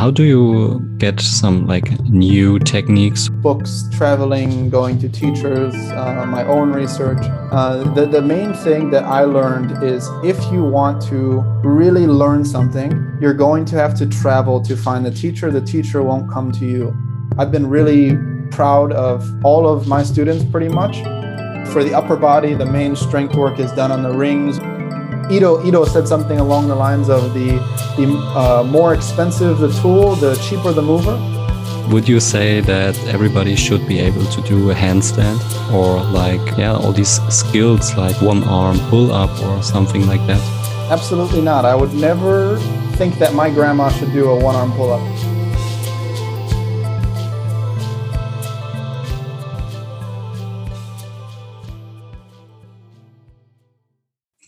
how do you get some like new techniques? Books, traveling, going to teachers, uh, my own research. Uh, the, the main thing that I learned is if you want to really learn something, you're going to have to travel to find the teacher. The teacher won't come to you. I've been really proud of all of my students pretty much. For the upper body, the main strength work is done on the rings, Ido Ido said something along the lines of the the uh, more expensive the tool, the cheaper the mover. Would you say that everybody should be able to do a handstand or like yeah all these skills like one arm pull up or something like that? Absolutely not. I would never think that my grandma should do a one arm pull up.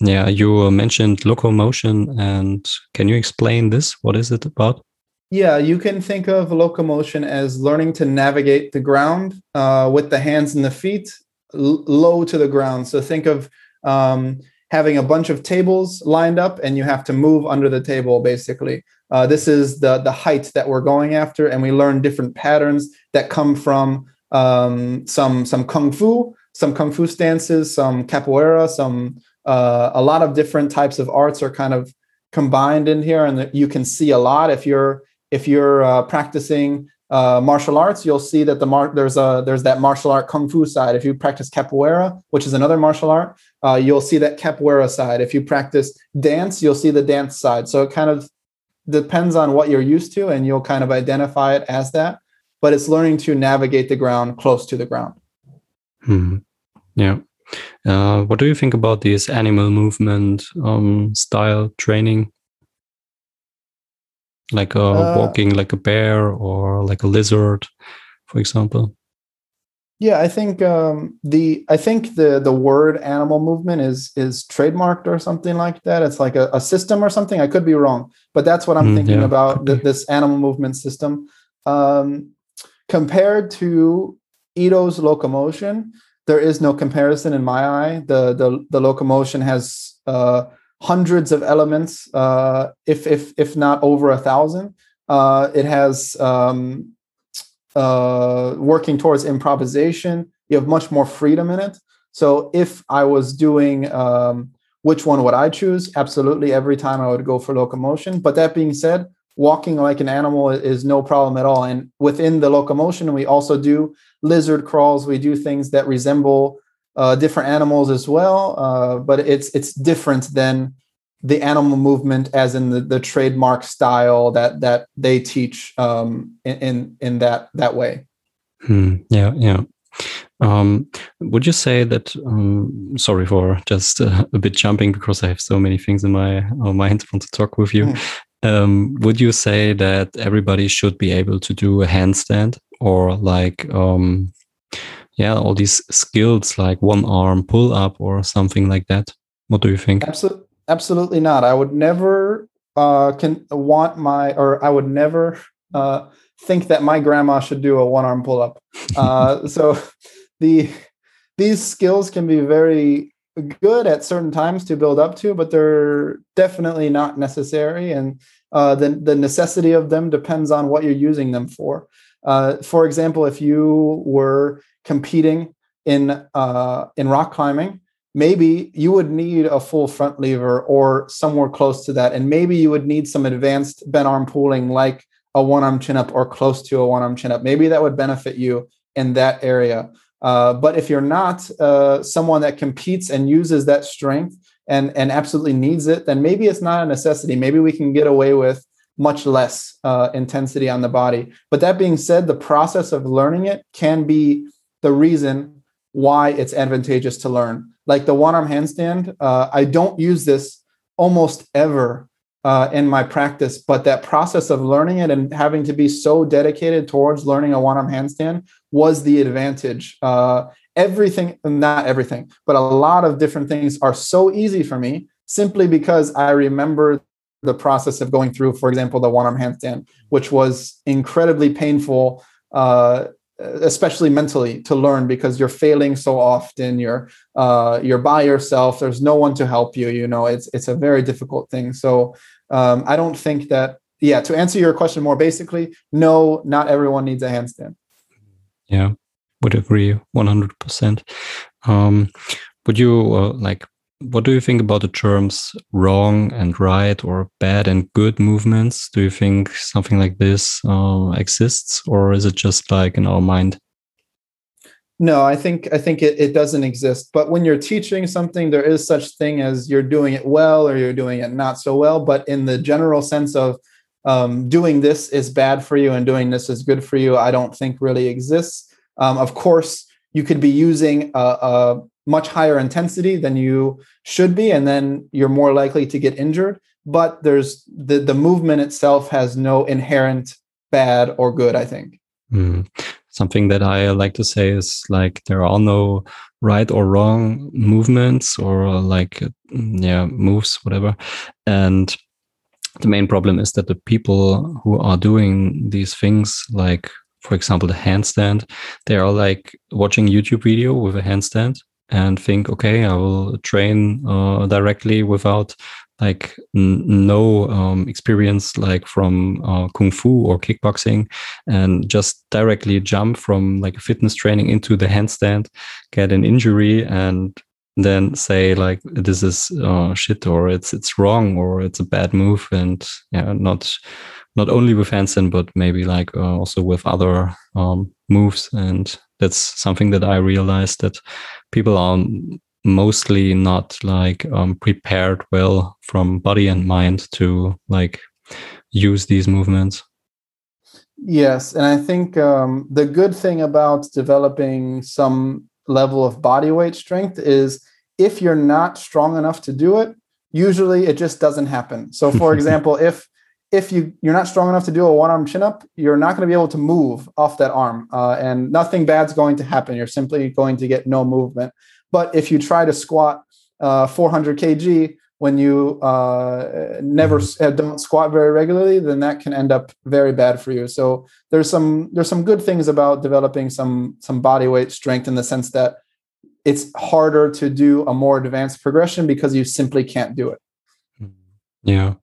Yeah, you mentioned locomotion, and can you explain this? What is it about? Yeah, you can think of locomotion as learning to navigate the ground uh, with the hands and the feet low to the ground. So think of um, having a bunch of tables lined up, and you have to move under the table. Basically, uh, this is the the height that we're going after, and we learn different patterns that come from um, some some kung fu, some kung fu stances, some capoeira, some uh, a lot of different types of arts are kind of combined in here and you can see a lot. If you're if you're uh, practicing uh, martial arts you'll see that the mar- there's a there's that martial art kung fu side. If you practice capoeira which is another martial art uh, you'll see that capoeira side. If you practice dance you'll see the dance side. So it kind of depends on what you're used to and you'll kind of identify it as that but it's learning to navigate the ground close to the ground. Hmm. yeah uh, what do you think about this animal movement um, style training? Like uh, walking like a bear or like a lizard, for example. Yeah, I think um, the I think the the word animal movement is is trademarked or something like that. It's like a, a system or something. I could be wrong, but that's what I'm mm, thinking yeah, about th- this animal movement system. Um, compared to Ido's locomotion, there is no comparison in my eye. The the, the locomotion has uh, hundreds of elements, uh, if if if not over a thousand. Uh, it has um, uh, working towards improvisation. You have much more freedom in it. So if I was doing um, which one would I choose? Absolutely, every time I would go for locomotion. But that being said, walking like an animal is no problem at all. And within the locomotion, we also do lizard crawls. We do things that resemble uh, different animals as well, uh, but it's it's different than the animal movement as in the, the trademark style that that they teach um, in, in, in that that way. Hmm. Yeah, yeah. Um, would you say that? Um, sorry for just uh, a bit jumping because I have so many things in my mind want to talk with you. Mm. Um, would you say that everybody should be able to do a handstand or like, um, yeah, all these skills like one arm pull up or something like that? What do you think? Absolutely, absolutely not. I would never uh, can want my, or I would never uh, think that my grandma should do a one arm pull up. Uh, so the these skills can be very good at certain times to build up to, but they're definitely not necessary. And uh, the, the necessity of them depends on what you're using them for. Uh, for example, if you were competing in uh, in rock climbing, maybe you would need a full front lever or somewhere close to that, and maybe you would need some advanced bent arm pulling, like a one arm chin up or close to a one arm chin up. Maybe that would benefit you in that area. Uh, but if you're not uh, someone that competes and uses that strength and and absolutely needs it, then maybe it's not a necessity. Maybe we can get away with much less uh, intensity on the body. But that being said, the process of learning it can be the reason why it's advantageous to learn. Like the one arm handstand, uh, I don't use this almost ever uh, in my practice, but that process of learning it and having to be so dedicated towards learning a one arm handstand was the advantage. Uh, everything, not everything, but a lot of different things are so easy for me simply because I remember the process of going through, for example, the one arm handstand, which was incredibly painful. Uh, especially mentally to learn because you're failing so often you're uh, you're by yourself there's no one to help you you know it's it's a very difficult thing so um, i don't think that yeah, to answer your question more basically, no, not everyone needs a handstand. Yeah, would agree 100%. Um, would you uh, like, what do you think about the terms wrong and right or bad and good movements? Do you think something like this uh, exists or is it just like in our mind? No, I think I think it, it doesn't exist. But when you're teaching something, there is such thing as you're doing it well or you're doing it not so well. But in the general sense of um, doing this is bad for you and doing this is good for you, I don't think really exists. Um, of course, you could be using a, a much higher intensity than you should be, and then you're more likely to get injured. But there's the the movement itself has no inherent bad or good. I think. Mm something that I like to say is like there are no right or wrong movements or like yeah moves whatever and the main problem is that the people who are doing these things like for example the handstand they are like watching youtube video with a handstand and think okay i will train uh, directly without like n- no um, experience like from uh, kung fu or kickboxing and just directly jump from like a fitness training into the handstand get an injury and then say like this is uh, shit or it's it's wrong or it's a bad move and yeah not not only with handstand but maybe like uh, also with other um, moves and that's something that i realized that people are mostly not like um, prepared well from body and mind to like use these movements. Yes and i think um, the good thing about developing some level of body weight strength is if you're not strong enough to do it usually it just doesn't happen. So for example if if you you're not strong enough to do a one arm chin up you're not going to be able to move off that arm uh, and nothing bad's going to happen you're simply going to get no movement but if you try to squat uh, 400 kg when you uh, never uh, don't squat very regularly, then that can end up very bad for you. So there's some there's some good things about developing some some body weight strength in the sense that it's harder to do a more advanced progression because you simply can't do it. Yeah.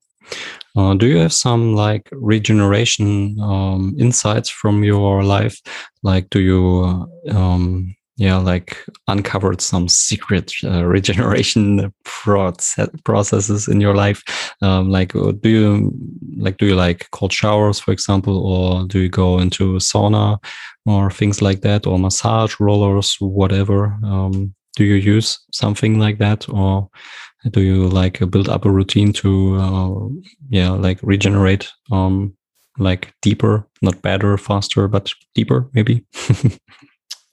Uh, do you have some like regeneration um, insights from your life? Like, do you um, yeah like uncovered some secret uh, regeneration process, processes in your life um, like uh, do you like do you like cold showers for example or do you go into sauna or things like that or massage rollers whatever um, do you use something like that or do you like build up a routine to uh, yeah like regenerate um like deeper not better faster but deeper maybe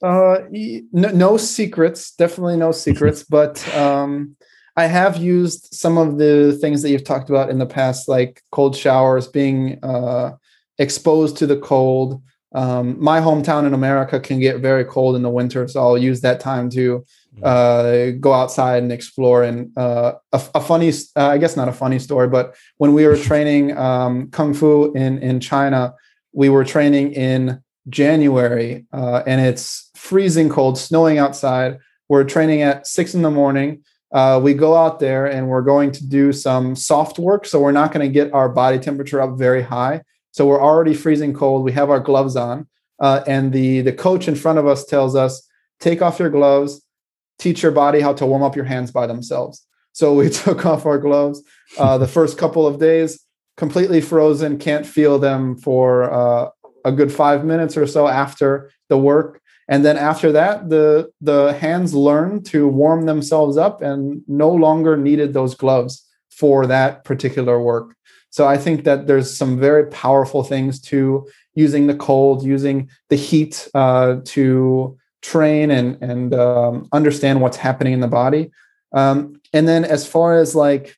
Uh, no, no secrets, definitely no secrets, but um, I have used some of the things that you've talked about in the past, like cold showers, being uh, exposed to the cold. Um, my hometown in America can get very cold in the winter, so I'll use that time to uh, go outside and explore. And uh, a, a, funny, uh, I guess not a funny story, but when we were training um, kung fu in in China, we were training in January, uh, and it's freezing cold, snowing outside. We're training at six in the morning. Uh, we go out there and we're going to do some soft work. So we're not going to get our body temperature up very high. So we're already freezing cold. We have our gloves on, uh, and the the coach in front of us tells us, "Take off your gloves. Teach your body how to warm up your hands by themselves." So we took off our gloves. Uh, the first couple of days, completely frozen, can't feel them for uh, a good five minutes or so after the work and then after that the the hands learned to warm themselves up and no longer needed those gloves for that particular work so i think that there's some very powerful things to using the cold using the heat uh, to train and and um, understand what's happening in the body um, and then as far as like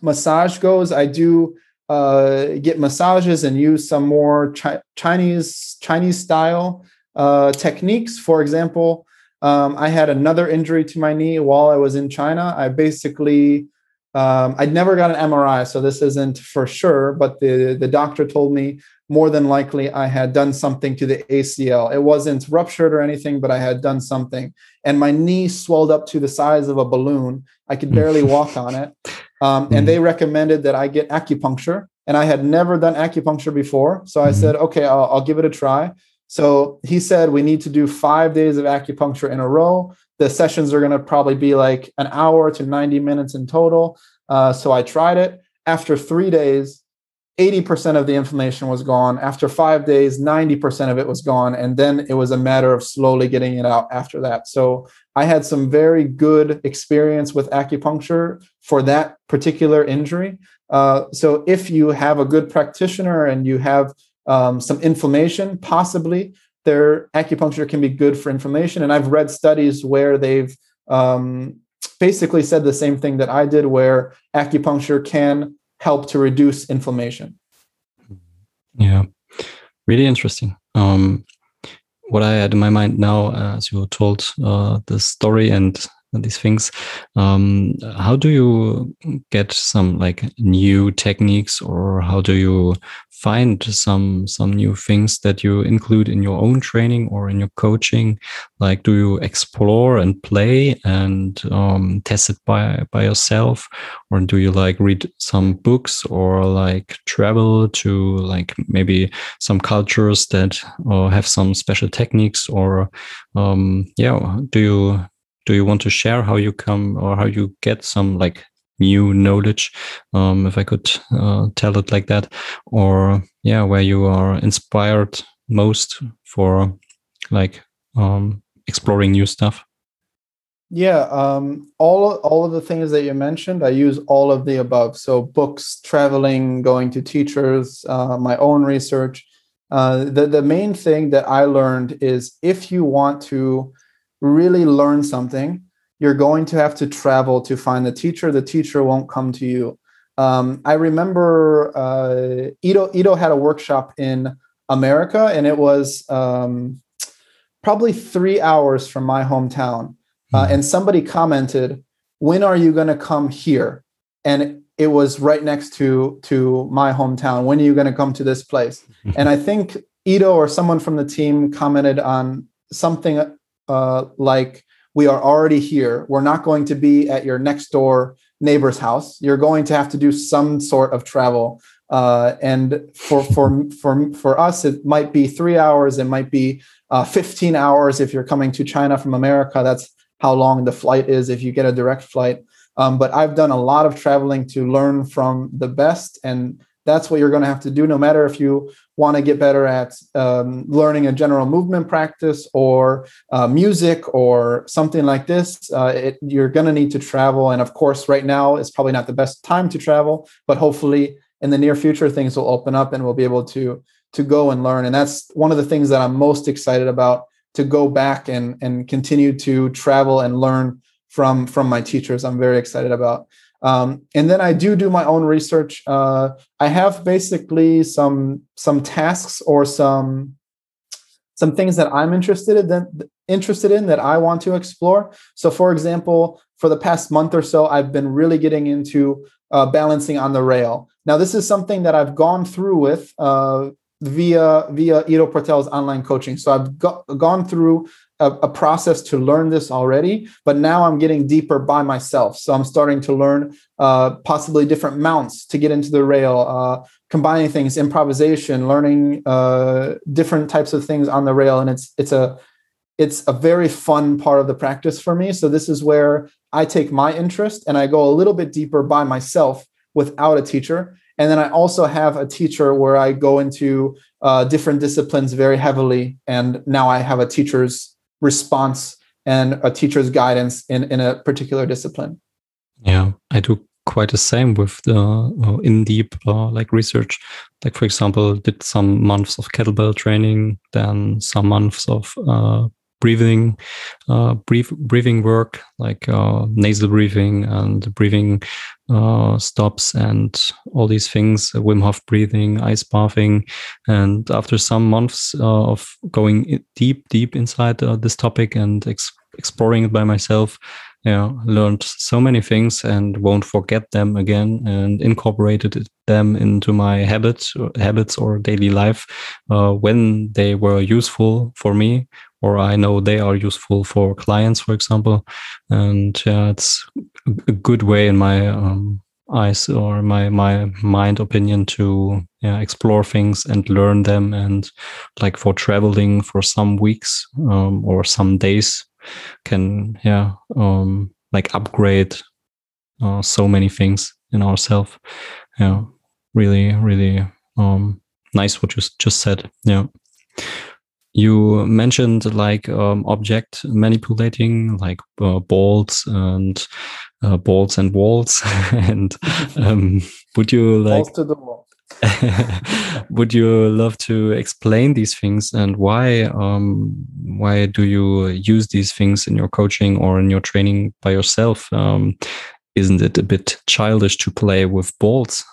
massage goes i do uh, get massages and use some more chi- Chinese Chinese style uh, techniques. For example, um, I had another injury to my knee while I was in China. I basically um, I'd never got an MRI, so this isn't for sure. But the the doctor told me more than likely I had done something to the ACL. It wasn't ruptured or anything, but I had done something, and my knee swelled up to the size of a balloon. I could barely walk on it. Um, and they recommended that I get acupuncture and I had never done acupuncture before. So I mm-hmm. said, okay, I'll, I'll give it a try. So he said we need to do five days of acupuncture in a row. The sessions are going to probably be like an hour to 90 minutes in total. Uh, so I tried it. After three days, 80% of the inflammation was gone. After five days, 90% of it was gone. And then it was a matter of slowly getting it out after that. So I had some very good experience with acupuncture for that particular injury. Uh, so if you have a good practitioner and you have um, some inflammation, possibly their acupuncture can be good for inflammation. And I've read studies where they've um, basically said the same thing that I did, where acupuncture can help to reduce inflammation. Yeah, really interesting. Um, what I had in my mind now, as you told uh, the story and these things. Um, how do you get some like new techniques, or how do you find some some new things that you include in your own training or in your coaching? Like, do you explore and play and um, test it by by yourself, or do you like read some books or like travel to like maybe some cultures that uh, have some special techniques, or um, yeah, do you do you want to share how you come or how you get some like new knowledge um, if i could uh, tell it like that? Or yeah where you are inspired most for like um, exploring new stuff? Yeah um, all all of the things that you mentioned i use all of the above. So books traveling going to teachers uh, my own research. Uh, the, the main thing that i learned is if you want to really learn something, you're going to have to travel to find the teacher. The teacher won't come to you. Um, I remember uh, Ido, Ido had a workshop in America, and it was um, probably three hours from my hometown. Uh, hmm. and somebody commented, "When are you going to come here?" And it was right next to to my hometown. When are you going to come to this place? and I think Ido or someone from the team commented on something uh, like we are already here. We're not going to be at your next door neighbor's house. You're going to have to do some sort of travel. Uh, and for for for for us, it might be three hours. It might be uh, 15 hours if you're coming to China from America. That's how long the flight is if you get a direct flight. Um, but I've done a lot of traveling to learn from the best, and that's what you're going to have to do no matter if you want to get better at um, learning a general movement practice or uh, music or something like this uh, it, you're going to need to travel. And of course right now is probably not the best time to travel but hopefully in the near future things will open up and we'll be able to to go and learn. And that's one of the things that i'm most excited about to go back and and continue to travel and learn from from my teachers. I'm very excited about um, and then I do do my own research. Uh, I have basically some some tasks or some some things that I'm interested in that interested in that I want to explore. So, for example, for the past month or so, I've been really getting into uh, balancing on the rail. Now, this is something that I've gone through with uh, via via Ido Portal's online coaching. So I've go- gone through a, a, process to learn this already, but now I'm getting deeper by myself. So I'm starting to learn uh, possibly different mounts to get into the rail, uh, combining things, improvisation, learning uh, different types of things on the rail, and it's it's a it's a very fun part of the practice for me. So this is where I take my interest and I go a little bit deeper by myself without a teacher. And then I also have a teacher where I go into uh, different disciplines very heavily. And now I have a teacher's response and a teacher's guidance in, in a particular discipline. Yeah, I do quite the same with the uh, in deep uh, like research. Like for example, did some months of kettlebell training, then some months of uh, breathing, uh, breathing work like uh, nasal breathing and breathing uh, stops and all these things, Wim Hof breathing, ice bathing. And after some months uh, of going deep, deep inside uh, this topic and ex- exploring it by myself, you know, learned so many things and won't forget them again and incorporated them into my habits, habits or daily life uh, when they were useful for me or I know they are useful for clients, for example. And yeah, it's a good way, in my um, eyes or my my mind opinion to yeah, explore things and learn them and like for traveling for some weeks um, or some days can yeah um, like upgrade uh, so many things in ourselves yeah really really um, nice what you just said. Yeah. You mentioned like um, object manipulating like uh, balls and uh, balls and walls and um, would you like Balls to the wall. would you love to explain these things and why um, why do you use these things in your coaching or in your training by yourself? Um, isn't it a bit childish to play with balls?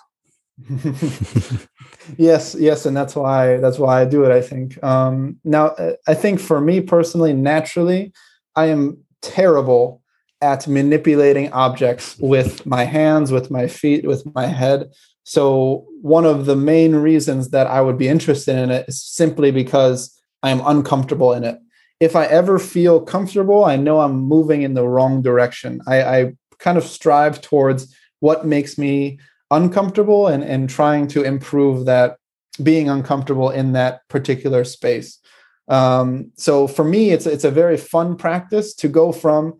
Yes yes and that's why that's why i do it i think. Um now uh, i think for me personally naturally i am terrible at manipulating objects with my hands with my feet with my head so one of the main reasons that i would be interested in it is simply because i am uncomfortable in it if i ever feel comfortable i know i'm moving in the wrong direction i, I kind of strive towards what makes me uncomfortable and, and trying to improve that being uncomfortable in that particular space. Um, so for me, it's it's a very fun practice to go from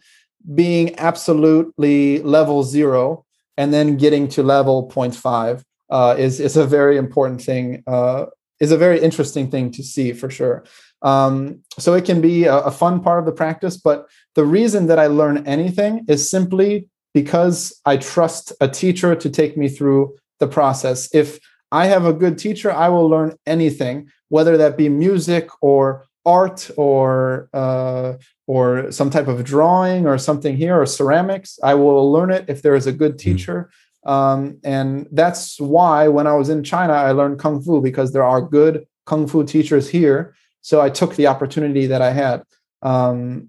being absolutely level zero and then getting to level 0.5 uh, is is a very important thing. Uh, is a very interesting thing to see for sure. Um, so it can be a, a fun part of the practice, but the reason that I learn anything is simply because I trust a teacher to take me through the process. If I have a good teacher, I will learn anything, whether that be music or art or uh, or some type of drawing or something here or ceramics. I will learn it if there is a good hmm. teacher. Um, and that's why when I was in China, I learned kung fu because there are good kung fu teachers here. So I took the opportunity that I had. Um,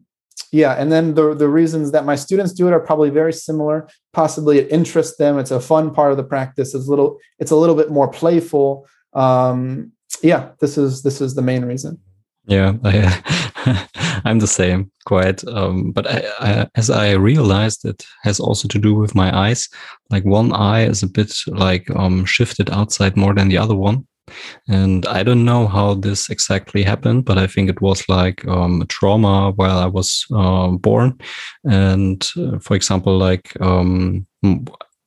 yeah and then the the reasons that my students do it are probably very similar possibly it interests them it's a fun part of the practice it's a little it's a little bit more playful um yeah this is this is the main reason yeah I, i'm the same quite um but I, I, as i realized it has also to do with my eyes like one eye is a bit like um shifted outside more than the other one and I don't know how this exactly happened, but I think it was like um, a trauma while I was uh, born. And uh, for example, like um,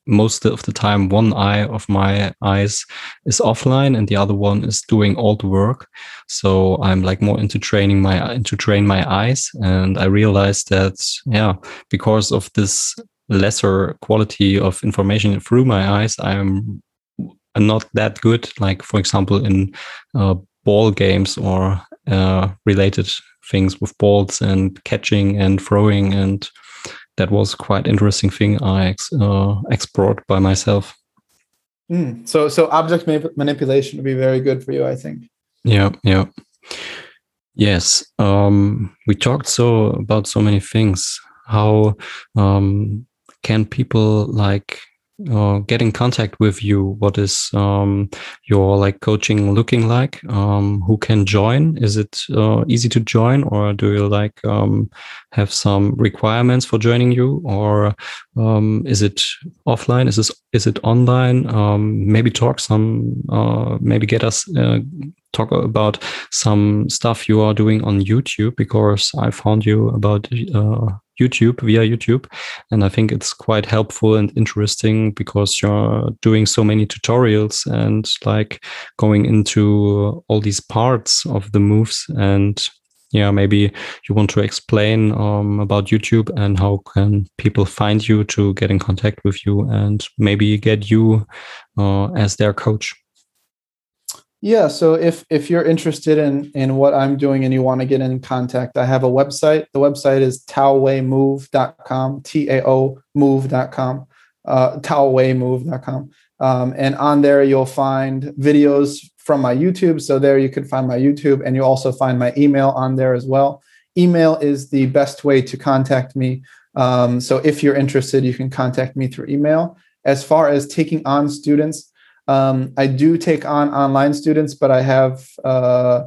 most of the time, one eye of my eyes is offline and the other one is doing all the work. So I'm like more into training my into train my eyes. And I realized that, yeah, because of this lesser quality of information through my eyes, I'm not that good, like for example in uh, ball games or uh, related things with balls and catching and throwing, and that was quite interesting thing I ex- uh, explored by myself. Mm. So, so object manipulation would be very good for you, I think. Yeah, yeah, yes. Um, we talked so about so many things. How um, can people like uh, get in contact with you what is um, your like coaching looking like? Um, who can join? Is it uh, easy to join or do you like um, have some requirements for joining you? Or um, is it offline? Is this is it online? Um, maybe talk some uh, maybe get us uh, talk about some stuff you are doing on youtube because i found you about uh, YouTube via YouTube. And I think it's quite helpful and interesting because you're doing so many tutorials and like going into all these parts of the moves. And yeah, maybe you want to explain um, about YouTube and how can people find you to get in contact with you and maybe get you uh, as their coach. Yeah, so if if you're interested in in what I'm doing and you want to get in contact, I have a website. The website is taowaymove.com, T A O move.com, uh, taowaymove.com. Um, and on there, you'll find videos from my YouTube. So there you can find my YouTube, and you also find my email on there as well. Email is the best way to contact me. Um, so if you're interested, you can contact me through email. As far as taking on students, um, I do take on online students, but I have uh,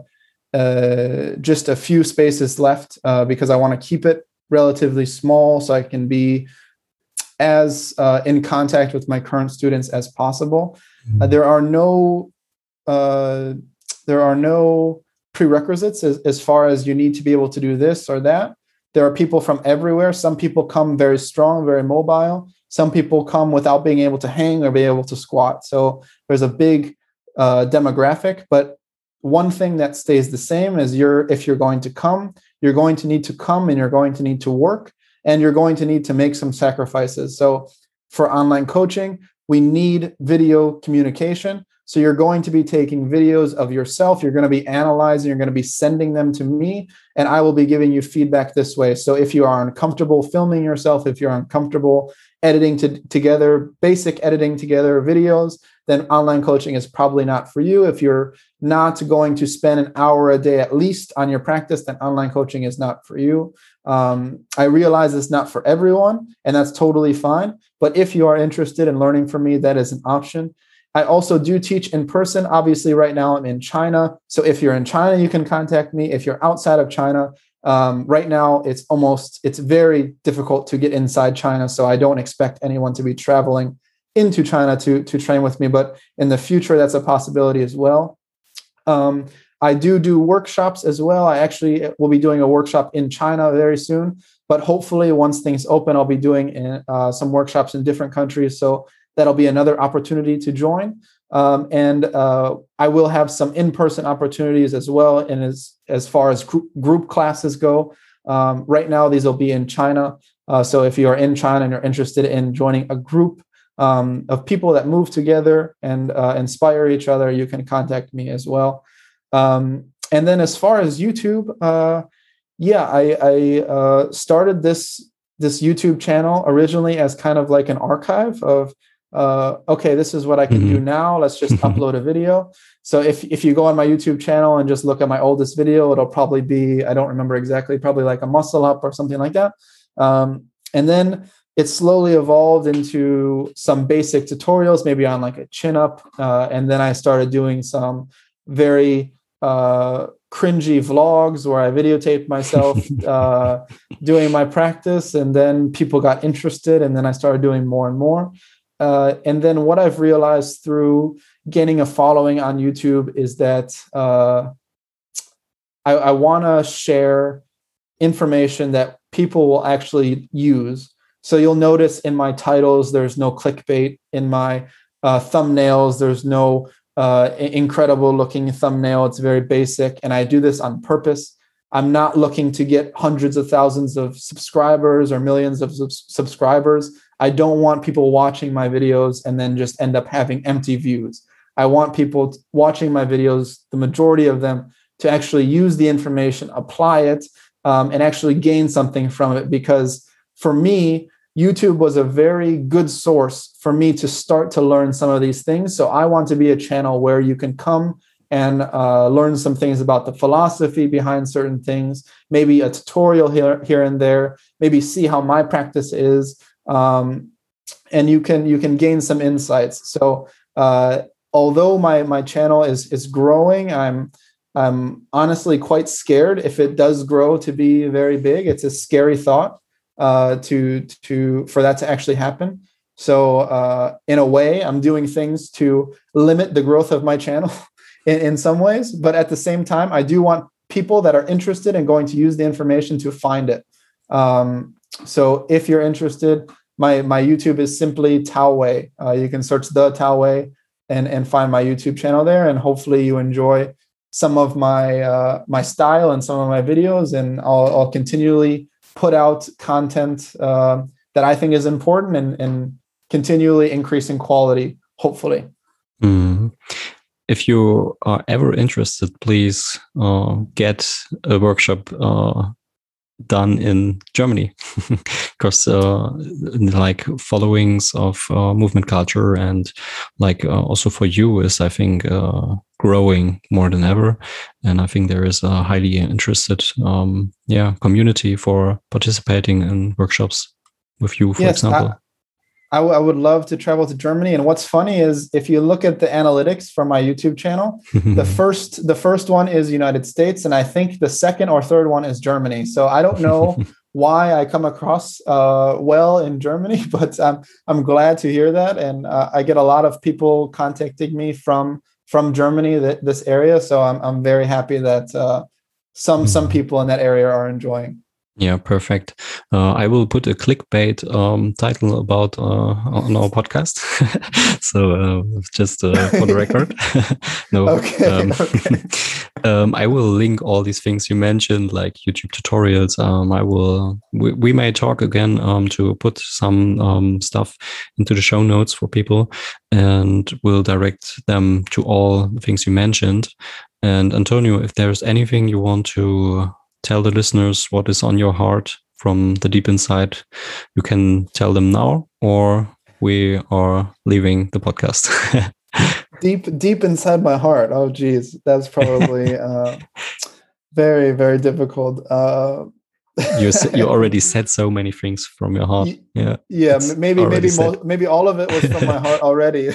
uh, just a few spaces left uh, because I want to keep it relatively small so I can be as uh, in contact with my current students as possible. Mm-hmm. there are no there are no prerequisites as, as far as you need to be able to do this or that. There are people from everywhere. Some people come very strong, very mobile. Some people come without being able to hang or be able to squat. So there's a big uh, demographic. But one thing that stays the same is you're if you're going to come, you're going to need to come and you're going to need to work and you're going to need to make some sacrifices. So for online coaching, we need video communication. So you're going to be taking videos of yourself, you're going to be analyzing, you're going to be sending them to me, and I will be giving you feedback this way. So if you are uncomfortable filming yourself, if you're uncomfortable editing to, together, basic editing together videos, then online coaching is probably not for you. If you're not going to spend an hour a day at least on your practice, then online coaching is not for you. Um, I realize it's not for everyone, and that's totally fine. But if you are interested in learning from me, that is an option. I also do teach in person. Obviously, right now I'm in China. So if you're in China, you can contact me. If you're outside of China, um, right now it's almost it's very difficult to get inside China. So I don't expect anyone to be traveling into China to to train with me. But in the future, that's a possibility as well. Um, I do do workshops as well. I actually will be doing a workshop in China very soon. But hopefully, once things open, I'll be doing uh, some workshops in different countries. So that'll be another opportunity to join. Um, and uh, I will have some in-person opportunities as well. And as as far as group, group classes go, um, right now these will be in China. Uh, so if you are in China and you're interested in joining a group um, of people that move together and uh, inspire each other, you can contact me as well. Um, and then as far as YouTube, uh, yeah, I, I uh, started this this YouTube channel originally as kind of like an archive of uh, okay, this is what I can mm-hmm. do now. Let's just upload a video. So if if you go on my YouTube channel and just look at my oldest video, it'll probably be I don't remember exactly, probably like a muscle up or something like that. Um, and then it slowly evolved into some basic tutorials, maybe on like a chin up, uh, and then I started doing some very uh, cringy vlogs where I videotaped myself uh, doing my practice, and then people got interested, and then I started doing more and more. Uh, and then what I've realized through gaining a following on YouTube is that uh, I, I want to share information that people will actually use. So you'll notice in my titles, there's no clickbait. In my uh, thumbnails, there's no uh, incredible looking thumbnail. It's very basic. And I do this on purpose. I'm not looking to get hundreds of thousands of subscribers or millions of sub- subscribers. I don't want people watching my videos and then just end up having empty views. I want people watching my videos, the majority of them, to actually use the information, apply it, um, and actually gain something from it. Because for me, YouTube was a very good source for me to start to learn some of these things. So I want to be a channel where you can come and uh, learn some things about the philosophy behind certain things, maybe a tutorial here, here and there, maybe see how my practice is, um, and you can you can gain some insights. So uh, although my my channel is is growing, I'm I'm honestly quite scared if it does grow to be very big. It's a scary thought uh, to to for that to actually happen. So uh, in a way, I'm doing things to limit the growth of my channel in, in some ways. But at the same time, I do want people that are interested in going to use the information to find it. Um, so if you're interested, my my YouTube is simply Tao Wei. Uh, you can search the Tao Wei and and find my YouTube channel there, and hopefully you enjoy some of my uh, my style and some of my videos, and I'll, I'll continually put out content uh, that I think is important and and continually increasing quality. Hopefully. Mm. If you are ever interested, please uh, get a workshop uh, done in Germany because uh, like followings of uh, movement culture and like uh, also for you is I think uh, growing more than ever and I think there is a highly interested um, yeah community for participating in workshops with you for yes, example. I- I, w- I would love to travel to Germany. And what's funny is if you look at the analytics for my YouTube channel, the first the first one is United States, and I think the second or third one is Germany. So I don't know why I come across uh, well in Germany, but I'm I'm glad to hear that, and uh, I get a lot of people contacting me from from Germany, that this area. So I'm I'm very happy that uh, some some people in that area are enjoying. Yeah, perfect. Uh, I will put a clickbait um, title about uh, on our podcast. so uh, just uh, for the record, no. Okay. Um, okay. um, I will link all these things you mentioned, like YouTube tutorials. Um, I will. We, we, may talk again um, to put some um, stuff into the show notes for people, and we'll direct them to all the things you mentioned. And Antonio, if there's anything you want to tell the listeners what is on your heart from the deep inside, you can tell them now, or we are leaving the podcast. deep, deep inside my heart. Oh, geez, that's probably uh, very, very difficult. Uh, you you already said so many things from your heart. Yeah, yeah. Maybe maybe mo- maybe all of it was from my heart already.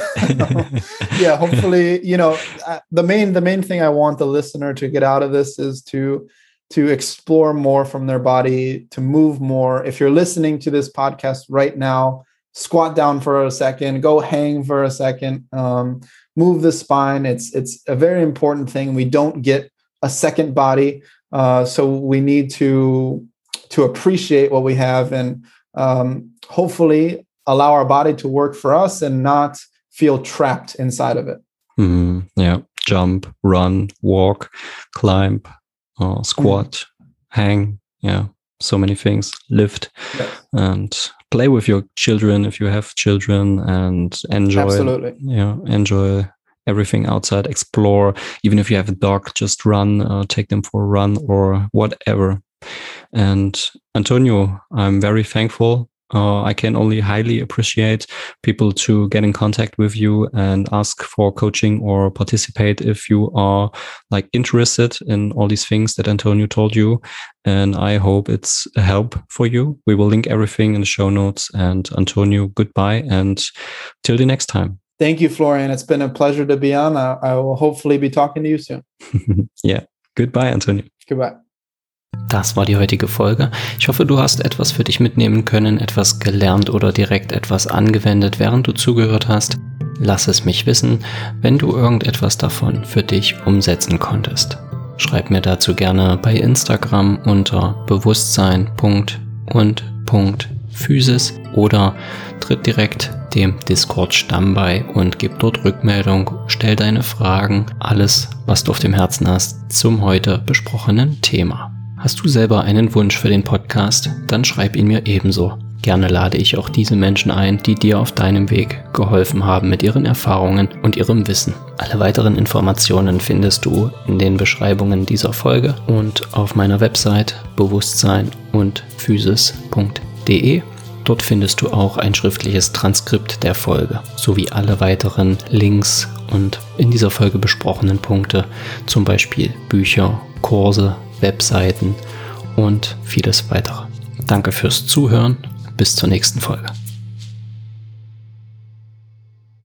yeah. Hopefully, you know, uh, the main the main thing I want the listener to get out of this is to to explore more from their body, to move more. If you're listening to this podcast right now, squat down for a second, go hang for a second, um, move the spine. It's it's a very important thing. We don't get a second body, uh, so we need to to appreciate what we have and um, hopefully allow our body to work for us and not feel trapped inside of it. Mm, yeah, jump, run, walk, climb, uh, squat, mm. hang, yeah, so many things, lift, and play with your children if you have children, and enjoy. Absolutely. Yeah, enjoy everything outside. Explore. Even if you have a dog, just run. Uh, take them for a run or whatever. And Antonio, I'm very thankful uh, I can only highly appreciate people to get in contact with you and ask for coaching or participate if you are like interested in all these things that Antonio told you. And I hope it's a help for you. We will link everything in the show notes. And Antonio, goodbye and till the next time. Thank you, Florian. It's been a pleasure to be on. I, I will hopefully be talking to you soon. yeah. Goodbye, Antonio. Goodbye. Das war die heutige Folge. Ich hoffe, du hast etwas für dich mitnehmen können, etwas gelernt oder direkt etwas angewendet, während du zugehört hast. Lass es mich wissen, wenn du irgendetwas davon für dich umsetzen konntest. Schreib mir dazu gerne bei Instagram unter bewusstsein.und.physis oder tritt direkt dem Discord-Stamm bei und gib dort Rückmeldung, stell deine Fragen, alles, was du auf dem Herzen hast zum heute besprochenen Thema. Hast du selber einen Wunsch für den Podcast? Dann schreib ihn mir ebenso. Gerne lade ich auch diese Menschen ein, die dir auf deinem Weg geholfen haben mit ihren Erfahrungen und ihrem Wissen. Alle weiteren Informationen findest du in den Beschreibungen dieser Folge und auf meiner Website bewusstsein und physis.de. Dort findest du auch ein schriftliches Transkript der Folge sowie alle weiteren Links und in dieser Folge besprochenen Punkte, zum Beispiel Bücher, Kurse, Webseiten und vieles weitere. Danke fürs Zuhören. Bis zur nächsten Folge.